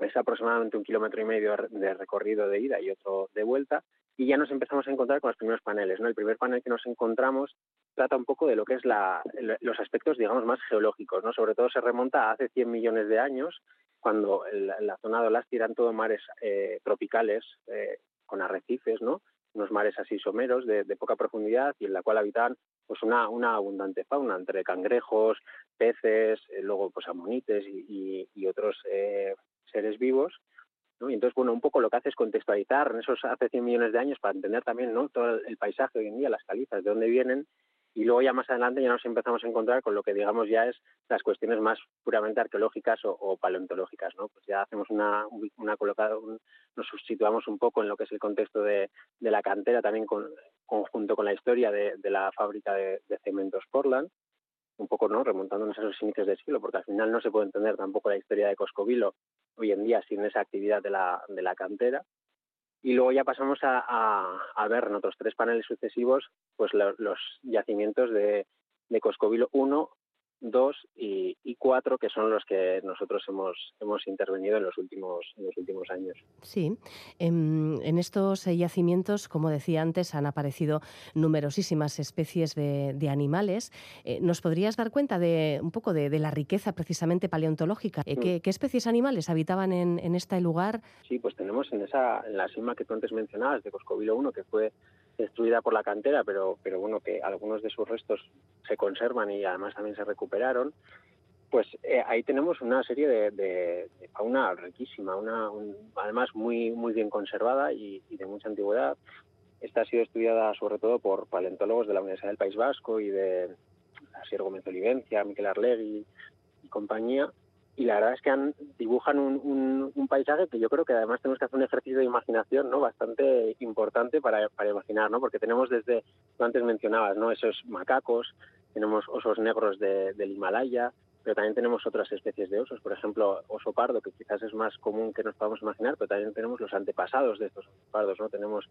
es aproximadamente un kilómetro y medio de recorrido de ida y otro de vuelta, y ya nos empezamos a encontrar con los primeros paneles. ¿no? El primer panel que nos encontramos trata un poco de lo que es la, los aspectos, digamos, más geológicos, ¿no? Sobre todo se remonta a hace 100 millones de años, cuando la zona de Olasti eran todo mares eh, tropicales eh, con arrecifes, ¿no? Unos mares así someros de, poca profundidad y en la cual habitaban pues una, abundante fauna entre cangrejos, peces, eh, luego pues amonites y, otros eh, seres vivos. Y entonces, bueno, un poco lo que hace es contextualizar en esos hace 100 millones de años para entender también ¿no? todo el paisaje hoy en día, las calizas, de dónde vienen Y luego ya más adelante ya nos empezamos a encontrar con lo que digamos ya es las cuestiones más puramente arqueológicas o, paleontológicas, ¿no? Pues ya hacemos una, una colocada, nos situamos un poco en lo que es el contexto de, la cantera, también con, conjunto con la historia de, la fábrica de, cementos Portland, un poco no remontándonos a esos inicios del siglo, porque al final no se puede entender tampoco la historia de Coscovilo hoy en día sin esa actividad de la, de la cantera. Y luego ya pasamos a, ver en otros tres paneles sucesivos pues los yacimientos de, de Coscovilo 1, 2 y, y 4, que son los que nosotros hemos, hemos intervenido en los últimos, en los últimos años. Sí, en, estos yacimientos, como decía antes, han aparecido numerosísimas especies de, animales. Eh, ¿Nos podrías dar cuenta de un poco de, la riqueza precisamente paleontológica? Eh, ¿qué, ¿qué, especies animales habitaban en, en, este lugar? Sí, pues tenemos en, esa, en la cima que tú antes mencionabas, de Coscovilo 1, que fue destruida por la cantera, pero, pero bueno, que algunos de sus restos se conservan y además también se recuperaron, pues eh, ahí tenemos una serie de, fauna riquísima, una, además muy, muy bien conservada y, de mucha antigüedad. Esta ha sido estudiada sobre todo por paleontólogos de la Universidad del País Vasco y de Asier Gómez Olivencia, Miquel Arlegui y compañía, y la verdad es que han, dibujan un, paisaje que yo creo que además tenemos que hacer un ejercicio de imaginación no bastante importante para, imaginar no porque tenemos desde tú antes mencionabas no esos macacos tenemos osos negros del Himalaya pero también tenemos otras especies de osos por ejemplo oso pardo que quizás es más común que nos podamos imaginar pero también tenemos los antepasados de estos pardos no tenemos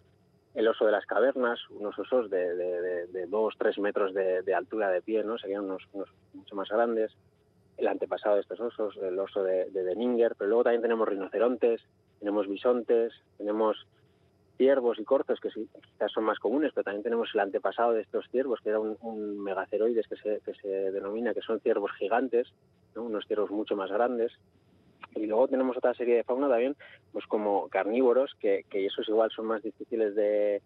el oso de las cavernas, unos osos de, de, de, dos, tres metros de, altura de pie, ¿no? Serían unos mucho más grandes el antepasado de estos osos, el oso de, de pero luego también tenemos rinocerontes, tenemos bisontes, tenemos ciervos y corzos, que sí, quizás son más comunes, pero también tenemos el antepasado de estos ciervos, que era un, megaceroides que se, que se denomina, que son ciervos gigantes, unos ciervos mucho más grandes. Y luego tenemos otra serie de fauna también, pues como carnívoros, que, que esos igual son más difíciles de,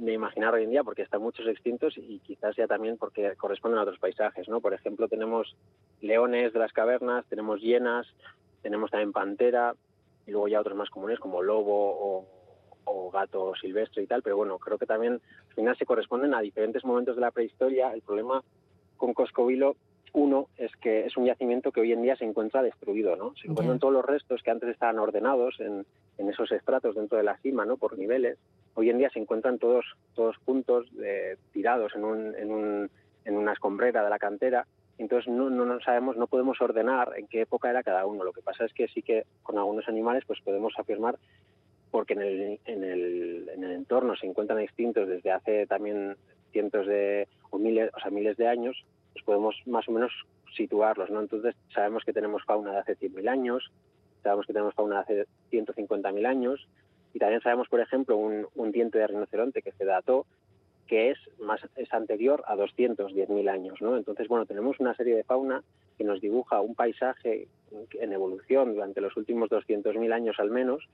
de imaginar hoy en día porque están muchos extintos y quizás ya también porque corresponden a otros paisajes, ¿no? Por ejemplo, tenemos leones de las cavernas, tenemos hienas, tenemos también pantera y luego ya otros más comunes como lobo o, gato silvestre y tal, pero bueno, creo que también al final se corresponden a diferentes momentos de la prehistoria. El problema con Coscovilo uno es que es un yacimiento que hoy en día se encuentra destruido, ¿no? Se encuentran todos los restos que antes estaban ordenados en, en, esos estratos dentro de la cima, ¿no? Por niveles. Hoy en día se encuentran todos, todos juntos, eh, tirados en, un, en, un, en una escombrera de la cantera. Entonces no, no, no sabemos, no podemos ordenar en qué época era cada uno. Lo que pasa es que sí que con algunos animales pues podemos afirmar porque en el, en el, en el entorno se encuentran extintos desde hace también cientos de o miles, o sea, miles de años, pues podemos más o menos situarlos, ¿no? Entonces sabemos que tenemos fauna de hace 100.000 años, sabemos que tenemos fauna de hace 150.000 años y también sabemos, por ejemplo, un, un, diente de rinoceronte que se dató que es más es anterior a 210.000 años, ¿no? Entonces, bueno, tenemos una serie de fauna que nos dibuja un paisaje en evolución durante los últimos 200.000 años al menos,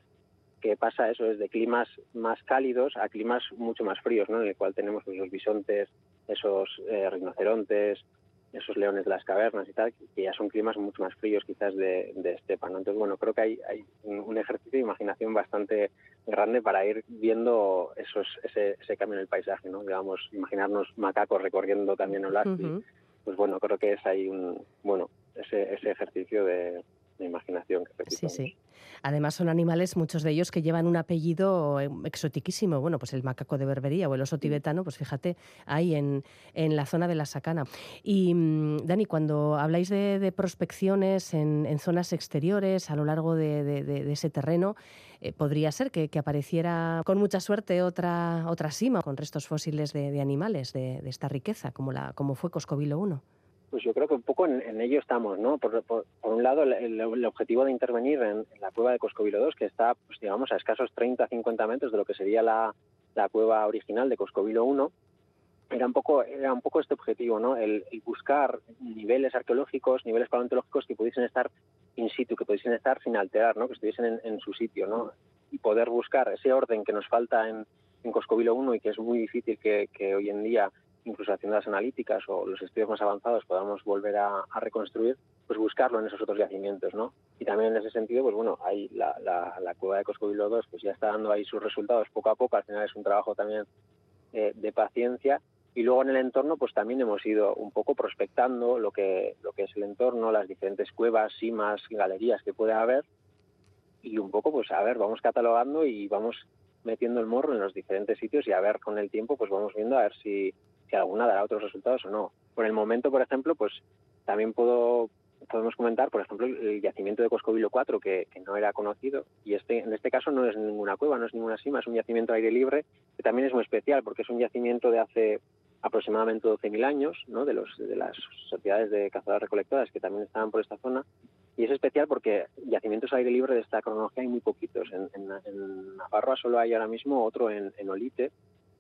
que pasa eso desde climas más cálidos a climas mucho más fríos, ¿no? En el cual tenemos pues, los bisontes, esos eh, rinocerontes, esos leones de las cavernas y tal, que ya son climas mucho más fríos quizás de, de estepa. ¿no? Entonces, bueno, creo que hay, hay un ejercicio de imaginación bastante grande para ir viendo esos, ese, ese cambio en el paisaje, ¿no? Digamos, imaginarnos macacos recorriendo también el Pues bueno, creo que es ahí un, bueno, ese, ese ejercicio de, de imaginación que Sí, sí. Además son animales, muchos de ellos, que llevan un apellido eh, exotiquísimo. Bueno, pues el macaco de Berbería o el oso mm. tibetano, pues fíjate, ahí en, en la zona de la Sacana. Y mm, Dani, cuando habláis de, prospecciones en, en, zonas exteriores a lo largo de, de, ese terreno, eh, podría ser que, que, apareciera con mucha suerte otra, otra sima con restos fósiles de, animales de, esta riqueza, como, la, como fue Coscovilo 1. Pues yo creo que un poco en, ello estamos, ¿no? Por, un lado, el, objetivo de intervenir en, la cueva de Coscovilo 2, que está, pues digamos, a escasos 30-50 metros de lo que sería la, cueva original de Coscovilo 1, era un poco era un poco este objetivo, ¿no? El, buscar niveles arqueológicos, niveles paleontológicos que pudiesen estar in situ, que pudiesen estar sin alterar, ¿no? Que estuviesen en, su sitio, ¿no? Y poder buscar ese orden que nos falta en, en Coscovilo 1 y que es muy difícil que hoy en día incluso haciendo las analíticas o los estudios más avanzados podamos volver a, reconstruir, pues buscarlo en esos otros yacimientos, ¿no? Y también en ese sentido, pues bueno, ahí la, la, cueva de Coscovilo 2 pues ya está dando ahí sus resultados poco a poco, al final es un trabajo también eh, de paciencia Y luego en el entorno, pues también hemos ido un poco prospectando lo que, lo que es el entorno, las diferentes cuevas, simas, galerías que puede haber. Y un poco, pues a ver, vamos catalogando y vamos metiendo el morro en los diferentes sitios y a ver con el tiempo, pues vamos viendo a ver si, si alguna dará otros resultados o no. Por el momento, por ejemplo, pues también puedo podemos comentar, por ejemplo, el yacimiento de Coscovilo 4, que, no era conocido, y este en este caso no es ninguna cueva, no es ninguna sima, es un yacimiento aire libre, que también es muy especial, porque es un yacimiento de hace aproximadamente 12.000 años, ¿no? de, los, de las sociedades de cazadoras recolectoras que también estaban por esta zona, y es especial porque yacimientos aire libre de esta cronología hay muy poquitos. En, en, Navarra solo hay ahora mismo otro en, en Olite,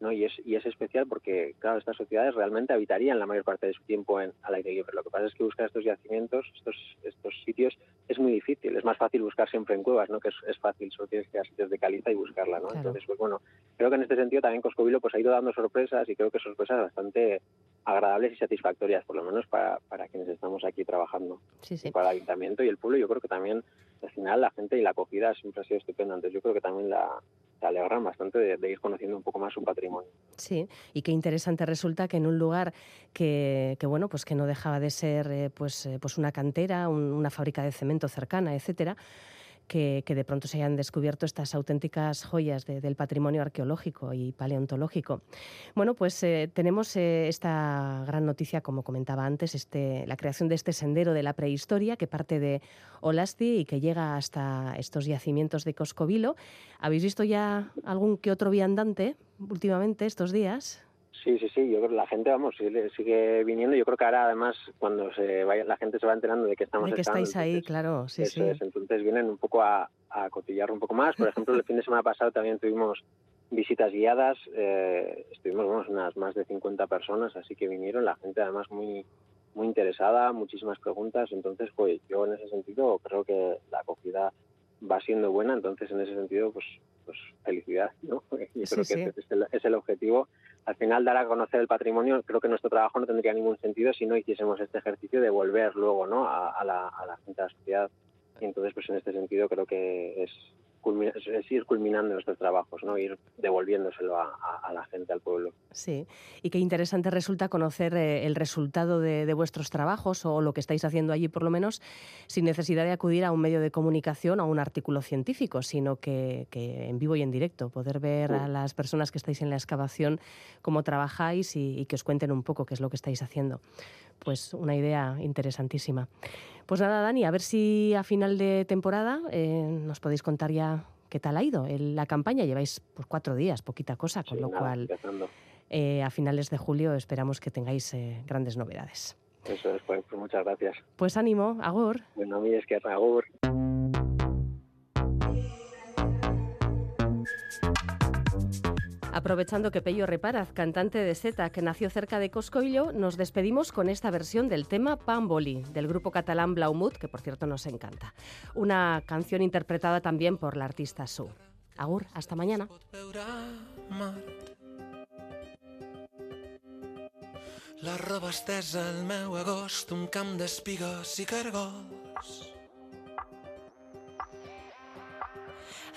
¿no? Y es, y es especial porque, claro, estas sociedades realmente habitarían la mayor parte de su tiempo en, al aire libre. Lo que pasa es que buscar estos yacimientos, estos, estos sitios, es muy difícil. Es más fácil buscar siempre en cuevas, ¿no? Que es, fácil, solo tienes que ir a sitios de caliza y buscarla, ¿no? Entonces, pues bueno, creo que en este sentido también Coscovilo pues ha ido dando sorpresas y creo que sorpresas bastante agradables y satisfactorias, por lo menos para, para quienes estamos aquí trabajando. Sí, sí. para el ayuntamiento y el pueblo, yo creo que también al final la gente y la acogida siempre ha sido estupenda. Entonces yo creo que también la, se alegran bastante de, ir conociendo un poco más su patrimonio. Sí, y qué interesante resulta que en un lugar que, que bueno, pues que no dejaba de ser eh, pues, eh, pues una cantera, una fábrica de cemento cercana, etcétera, que, de pronto se hayan descubierto estas auténticas joyas del patrimonio arqueológico y paleontológico. Bueno, pues eh, tenemos eh, esta gran noticia, como comentaba antes, este, la creación de este sendero de la prehistoria que parte de Olasti y que llega hasta estos yacimientos de Coscovilo. ¿Habéis visto ya algún que otro viandante últimamente estos días? Sí, sí, sí, yo creo que la gente, vamos, sigue, viniendo. Yo creo que ahora, además, cuando se vaya, la gente se va enterando de que estamos De que estáis ahí, claro, sí, sí. entonces vienen un poco a, a cotillar un poco más. Por ejemplo, el fin de semana pasado también tuvimos visitas guiadas, eh, estuvimos vamos, unas más de 50 personas, así que vinieron, la gente además muy muy interesada, muchísimas preguntas, entonces pues yo en ese sentido creo que la acogida va siendo buena, entonces en ese sentido pues pues felicidad, ¿no? *laughs* Yo creo que es el objetivo al final dar a conocer el patrimonio, creo que nuestro trabajo no tendría ningún sentido si no hiciésemos este ejercicio de volver luego ¿no? a, la, a la gente de la sociedad. Y entonces, pues en este sentido creo que es es ir culminando nuestros trabajos, ¿no? ir devolviéndoselo a, la gente, al pueblo. Sí, y qué interesante resulta conocer eh, el resultado de, vuestros trabajos o lo que estáis haciendo allí, por lo menos, sin necesidad de acudir a un medio de comunicación o a un artículo científico, sino que, en vivo y en directo, poder ver a las personas que estáis en la excavación cómo trabajáis y, y que os cuenten un poco qué es lo que estáis haciendo. Pues una idea interesantísima. Pues nada, Dani, a ver si a final de temporada eh, nos podéis contar ya qué tal ha ido la campaña. Lleváis pues, cuatro días, poquita cosa, con lo cual eh, a finales de julio esperamos que tengáis eh, grandes novedades. Eso es, pues, pues, muchas gracias. Pues ánimo, Agor. Bueno, a mí es que Agor. Aprovechando que Pello Reparaz, cantante de Zeta que nació cerca de Coscoillo, nos despedimos con esta versión del tema Pamboli, del grupo catalán Blaumut, que por cierto nos encanta. Una canción interpretada también por la artista Su. Agur, hasta mañana. La.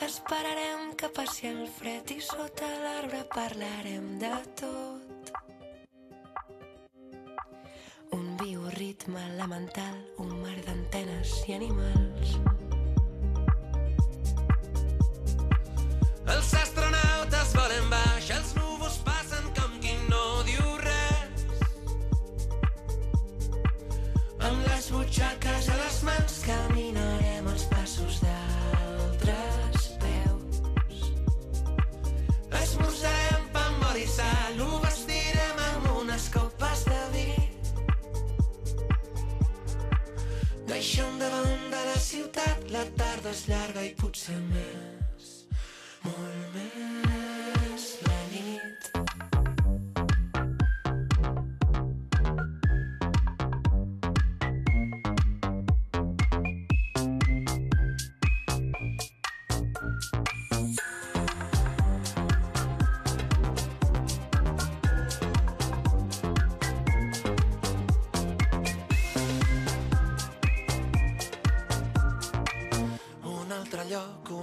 Esperarem que passi el fred i sota l'arbre parlarem de tot. Un viu ritme elemental, un mar d'antenes i animals. Els astronautes la tarda és llarga i potser més, molt més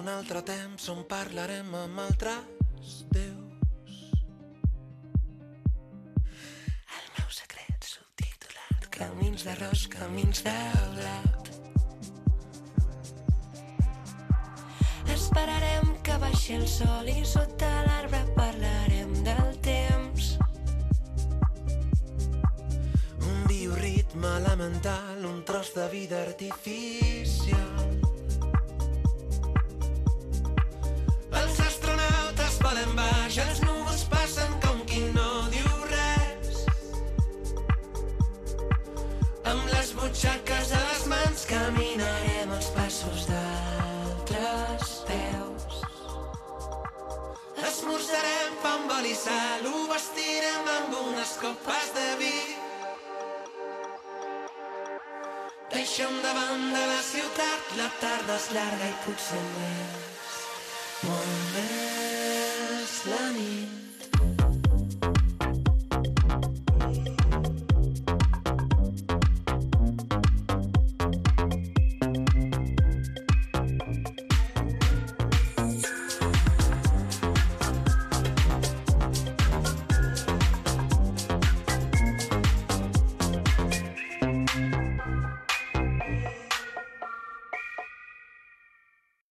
altre temps on parlarem amb altres déus. camins d'arròs, camins de blat. Esperarem que baixi el sol i sota l'arbre parlarem del temps. Un bioritme elemental, un tros de vida artificial. les copes de vi. Deixa'm davant de la ciutat, la tarda és llarga i potser més, molt més la nit.